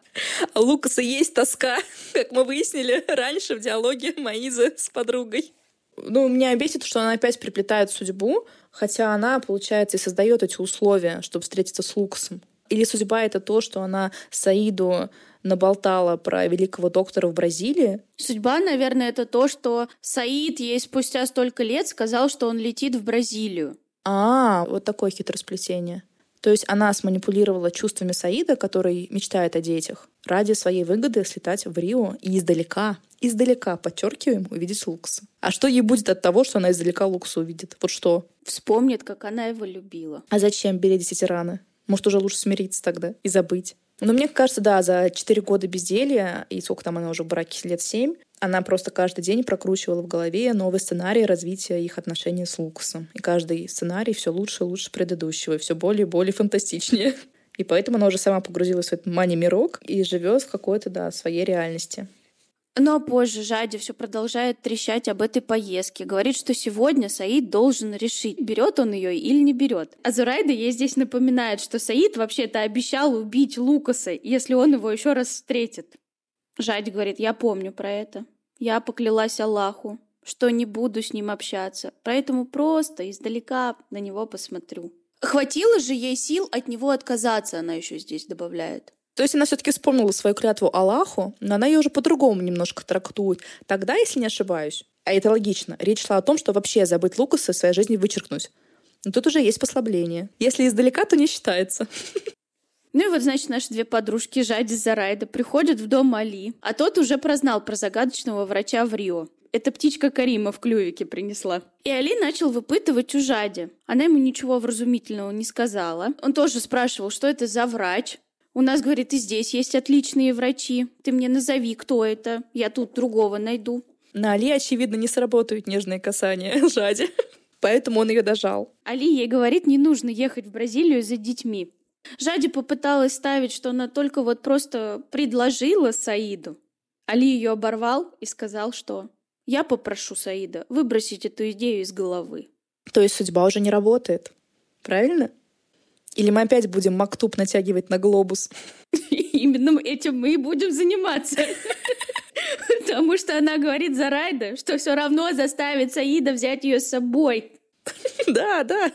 А Лукаса есть тоска, как мы выяснили раньше в диалоге Маизы с подругой. Ну, меня бесит, что она опять приплетает судьбу, хотя она, получается, и создает эти условия, чтобы встретиться с Лукасом. Или судьба — это то, что она Саиду наболтала про великого доктора в Бразилии. Судьба, наверное, это то, что Саид ей спустя столько лет сказал, что он летит в Бразилию. А, вот такое хитросплетение. То есть она сманипулировала чувствами Саида, который мечтает о детях, ради своей выгоды слетать в Рио и издалека, издалека, подчеркиваем, увидеть Лукса. А что ей будет от того, что она издалека Лукса увидит? Вот что? Вспомнит, как она его любила. А зачем бередить эти раны? Может, уже лучше смириться тогда и забыть? Но мне кажется, да, за 4 года безделья, и сколько там она уже в браке, лет 7, она просто каждый день прокручивала в голове новый сценарий развития их отношений с Лукасом. И каждый сценарий все лучше и лучше предыдущего, и все более и более фантастичнее. И поэтому она уже сама погрузилась в этот мани-мирок и живет в какой-то, да, своей реальности. Но позже Жади все продолжает трещать об этой поездке. Говорит, что сегодня Саид должен решить, берет он ее или не берет. А Зурайда ей здесь напоминает, что Саид вообще-то обещал убить Лукаса, если он его еще раз встретит. Жади говорит, я помню про это. Я поклялась Аллаху, что не буду с ним общаться, поэтому просто издалека на него посмотрю. Хватило же ей сил от него отказаться, она еще здесь добавляет. То есть она все-таки вспомнила свою клятву Аллаху, но она ее уже по-другому немножко трактует. Тогда, если не ошибаюсь, а это логично, речь шла о том, что вообще забыть Лукаса из своей жизни вычеркнуть. Но тут уже есть послабление. Если издалека, то не считается. Ну и вот, значит, наши две подружки Жади Зарайда приходят в дом Али, а тот уже прознал про загадочного врача в Рио. Это птичка Карима в клювике принесла. И Али начал выпытывать у Жади. Она ему ничего вразумительного не сказала. Он тоже спрашивал, что это за врач. У нас, говорит, и здесь есть отличные врачи. Ты мне назови, кто это. Я тут другого найду. На Али, очевидно, не сработают нежные касания Жади. Поэтому он ее дожал. Али ей говорит, не нужно ехать в Бразилию за детьми. Жади попыталась ставить, что она только вот просто предложила Саиду. Али ее оборвал и сказал, что «Я попрошу Саида выбросить эту идею из головы». То есть судьба уже не работает. Правильно? Или мы опять будем мактуб натягивать на глобус? Именно этим мы и будем заниматься. Потому что она говорит за Райда, что все равно заставит Саида взять ее с собой. Да, да.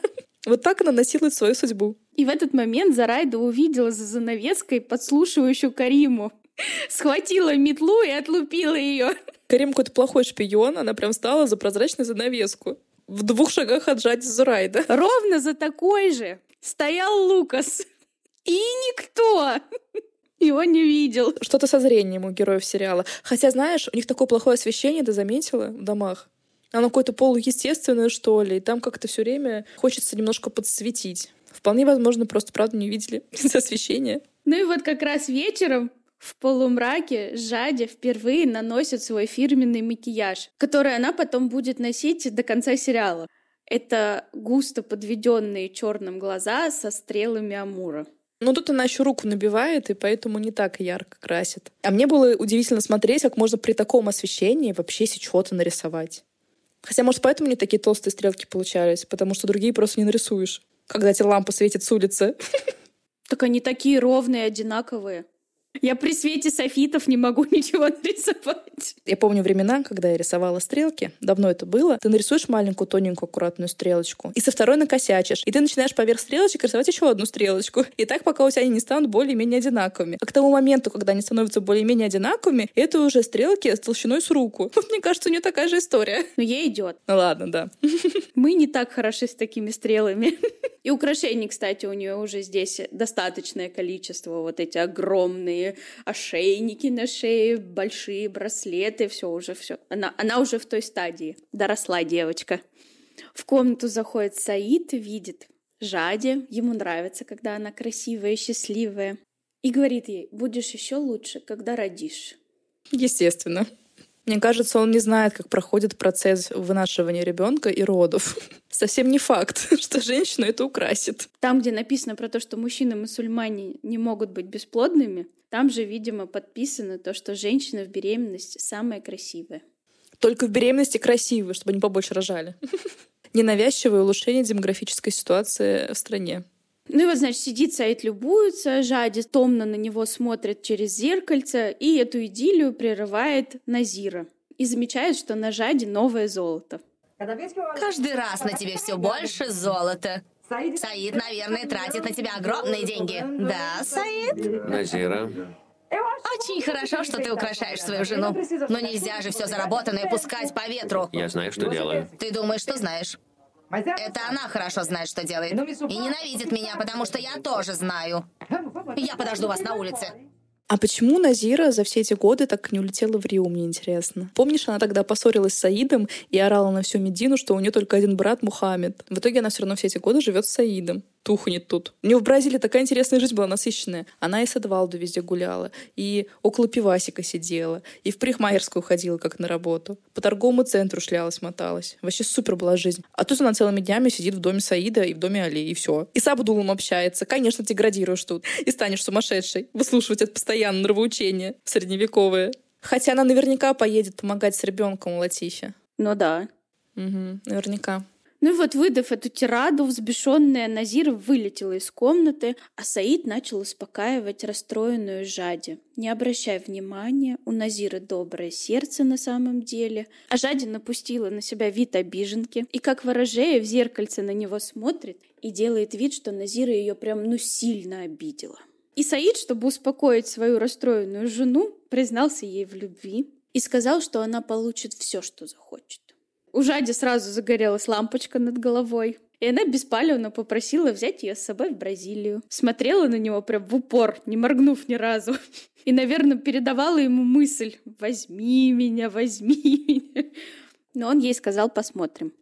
Вот так она насилует свою судьбу. И в этот момент Зарайда увидела за занавеской подслушивающую Кариму. Схватила метлу и отлупила ее. Карим какой-то плохой шпион, она прям стала за прозрачную занавеску. В двух шагах от Жади Зурайда. Ровно за такой же стоял Лукас. И никто его не видел. Что-то со зрением у героев сериала. Хотя, знаешь, у них такое плохое освещение, ты заметила, в домах? Оно какое-то полуестественное, что ли, и там как-то все время хочется немножко подсветить. Вполне возможно, просто правда не видели из освещения. Ну и вот как раз вечером в полумраке Жади впервые наносит свой фирменный макияж, который она потом будет носить до конца сериала. Это густо подведенные черным глаза со стрелами Амура. Ну, тут она еще руку набивает, и поэтому не так ярко красит. А мне было удивительно смотреть, как можно при таком освещении вообще что-то нарисовать. Хотя, может, поэтому не такие толстые стрелки получались, потому что другие просто не нарисуешь, когда эти лампы светят с улицы. Так они такие ровные, одинаковые. Я при свете софитов не могу ничего нарисовать. Я помню времена, когда я рисовала стрелки. Давно это было. Ты нарисуешь маленькую, тоненькую, аккуратную стрелочку. И со второй накосячишь. И ты начинаешь поверх стрелочек рисовать еще одну стрелочку. И так, пока у тебя они не станут более-менее одинаковыми. А к тому моменту, когда они становятся более-менее одинаковыми, это уже стрелки с толщиной с руку. Вот мне кажется, у нее такая же история. Но ей идет. Ну ладно, да. Мы не так хороши с такими стрелами. И украшений, кстати, у нее уже здесь достаточное количество. Вот эти огромные ошейники на шее, большие браслеты, все уже все. Она, она уже в той стадии. Доросла девочка. В комнату заходит Саид, видит Жади. Ему нравится, когда она красивая, счастливая. И говорит ей, будешь еще лучше, когда родишь. Естественно. Мне кажется, он не знает, как проходит процесс вынашивания ребенка и родов. Совсем не факт, что женщину это украсит. Там, где написано про то, что мужчины-мусульмане не могут быть бесплодными, там же, видимо, подписано то, что женщина в беременности самая красивая. Только в беременности красивые, чтобы они побольше рожали. Ненавязчивое улучшение демографической ситуации в стране. Ну и вот, значит, сидит Саид любуется, Жади томно на него смотрит через зеркальце, и эту идиллию прерывает Назира. И замечает, что на Жаде новое золото. Каждый раз на тебе все больше золота. Саид, наверное, тратит на тебя огромные деньги. Да, Саид? Назира, Очень хорошо, что ты украшаешь свою жену. Но нельзя же все заработанное пускать по ветру. я знаю, что делаю. Ты думаешь, что знаешь? Это она хорошо знает, что делает. И ненавидит меня, потому что я тоже знаю. Я подожду вас на улице. А почему Назира за все эти годы так не улетела в Рио, мне интересно? Помнишь, она тогда поссорилась с Саидом и орала на всю Медину, что у нее только один брат Мухаммед. В итоге она все равно все эти годы живет с Саидом тухнет тут. У нее в Бразилии такая интересная жизнь была, насыщенная. Она и с Эдвалду везде гуляла, и около пивасика сидела, и в парикмахерскую ходила, как на работу. По торговому центру шлялась, моталась. Вообще супер была жизнь. А тут она целыми днями сидит в доме Саида и в доме Али, и все. И с Абдулом общается. Конечно, деградируешь тут. И станешь сумасшедшей. Выслушивать это постоянно нравоучение средневековое. Хотя она наверняка поедет помогать с ребенком у Латифи. Ну да. Угу, наверняка. Ну и вот, выдав эту тираду, взбешенная Назира вылетела из комнаты, а Саид начал успокаивать расстроенную Жади. Не обращая внимания, у Назиры доброе сердце на самом деле, а Жади напустила на себя вид обиженки, и как ворожея в зеркальце на него смотрит и делает вид, что Назира ее прям ну сильно обидела. И Саид, чтобы успокоить свою расстроенную жену, признался ей в любви и сказал, что она получит все, что захочет. У Жади сразу загорелась лампочка над головой. И она беспалевно попросила взять ее с собой в Бразилию. Смотрела на него прям в упор, не моргнув ни разу. И, наверное, передавала ему мысль «возьми меня, возьми меня». Но он ей сказал «посмотрим».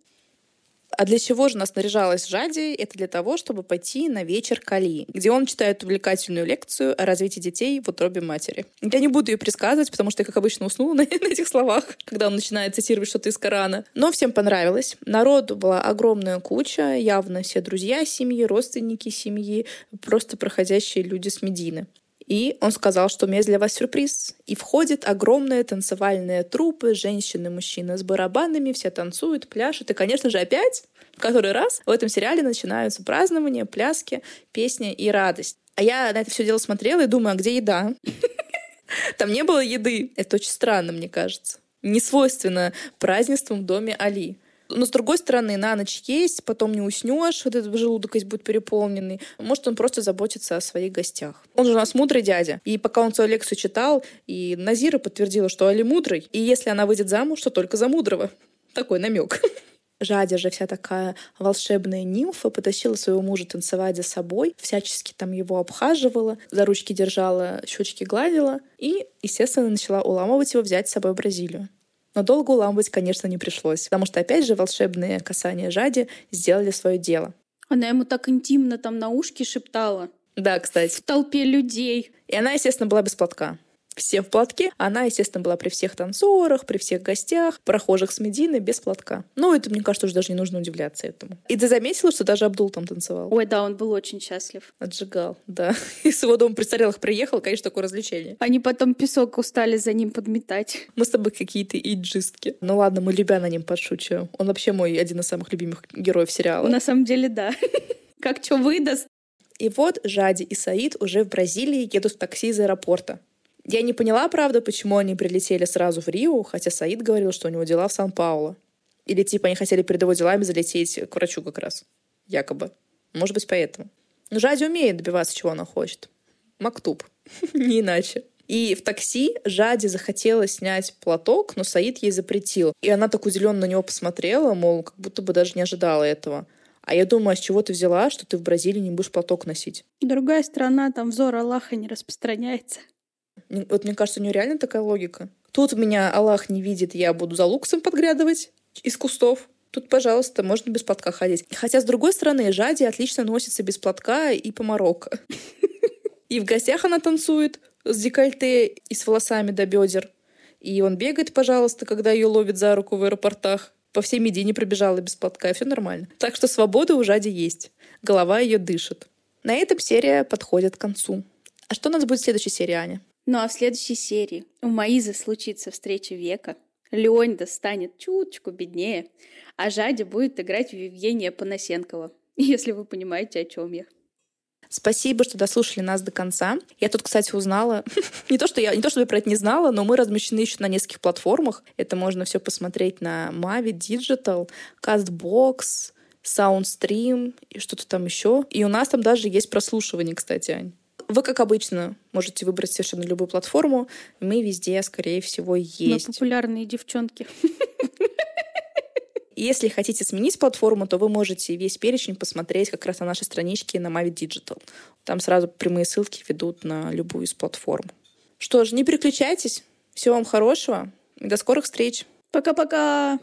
А для чего же нас наряжалась Жади? Это для того, чтобы пойти на вечер Кали, где он читает увлекательную лекцию о развитии детей в утробе матери. Я не буду ее пересказывать, потому что я, как обычно, уснула на, на этих словах, когда он начинает цитировать что-то из Корана. Но всем понравилось. Народу была огромная куча, явно все друзья семьи, родственники семьи, просто проходящие люди с Медины. И он сказал, что у меня есть для вас сюрприз. И входит огромная танцевальная труппа, женщины, мужчины с барабанами, все танцуют, пляшут. И, конечно же, опять, в который раз в этом сериале начинаются празднования, пляски, песни и радость. А я на это все дело смотрела и думаю, а где еда? Там не было еды. Это очень странно, мне кажется. Не свойственно празднествам в доме Али. Но, с другой стороны, на ночь есть, потом не уснешь, вот этот желудок весь будет переполненный. Может, он просто заботится о своих гостях. Он же у нас мудрый дядя. И пока он свою лекцию читал, и Назира подтвердила, что Али мудрый. И если она выйдет замуж, то только за мудрого. Такой намек. Жадя же вся такая волшебная нимфа потащила своего мужа танцевать за собой, всячески там его обхаживала, за ручки держала, щечки гладила и, естественно, начала уламывать его взять с собой в Бразилию. Но долго уламывать, конечно, не пришлось, потому что, опять же, волшебные касания Жади сделали свое дело. Она ему так интимно там на ушки шептала. Да, кстати. В толпе людей. И она, естественно, была без платка все в платке. Она, естественно, была при всех танцорах, при всех гостях, прохожих с Медины без платка. Ну, это, мне кажется, уже даже не нужно удивляться этому. И ты заметила, что даже Абдул там танцевал? Ой, да, он был очень счастлив. Отжигал, да. И с его дома престарелых приехал, конечно, такое развлечение. Они потом песок устали за ним подметать. Мы с тобой какие-то иджистки. Ну ладно, мы любя на нем подшучиваем. Он вообще мой один из самых любимых героев сериала. На самом деле, да. Как что выдаст. И вот Жади и Саид уже в Бразилии едут в такси из аэропорта. Я не поняла, правда, почему они прилетели сразу в Рио, хотя Саид говорил, что у него дела в Сан-Пауло. Или типа они хотели перед его делами залететь к врачу как раз. Якобы. Может быть, поэтому. Но Жади умеет добиваться, чего она хочет. Мактуб. не иначе. И в такси Жади захотела снять платок, но Саид ей запретил. И она так удивленно на него посмотрела, мол, как будто бы даже не ожидала этого. А я думаю, а с чего ты взяла, что ты в Бразилии не будешь платок носить? Другая страна, там взор Аллаха не распространяется. Вот мне кажется, у нее реально такая логика. Тут меня Аллах не видит, я буду за луксом подглядывать из кустов. Тут, пожалуйста, можно без платка ходить. Хотя, с другой стороны, Жади отлично носится без платка и по Марокко. И в гостях она танцует с декольте и с волосами до бедер. И он бегает, пожалуйста, когда ее ловит за руку в аэропортах. По всей Медине пробежала без платка, и все нормально. Так что свобода у Жади есть. Голова ее дышит. На этом серия подходит к концу. А что у нас будет в следующей серии, Аня? Ну а в следующей серии у Маизы случится встреча века. Леонида станет чуточку беднее, а Жадя будет играть в Евгения Панасенкова, если вы понимаете, о чем я. Спасибо, что дослушали нас до конца. Я тут, кстати, узнала, не то, что я, не то, что я про это не знала, но мы размещены еще на нескольких платформах. Это можно все посмотреть на Mavi Digital, CastBox, Soundstream и что-то там еще. И у нас там даже есть прослушивание, кстати, Ань. Вы, как обычно, можете выбрать совершенно любую платформу. Мы везде, скорее всего, есть. Но популярные девчонки. Если хотите сменить платформу, то вы можете весь перечень посмотреть как раз на нашей страничке на Mavi Digital. Там сразу прямые ссылки ведут на любую из платформ. Что ж, не переключайтесь. Всего вам хорошего и до скорых встреч. Пока-пока.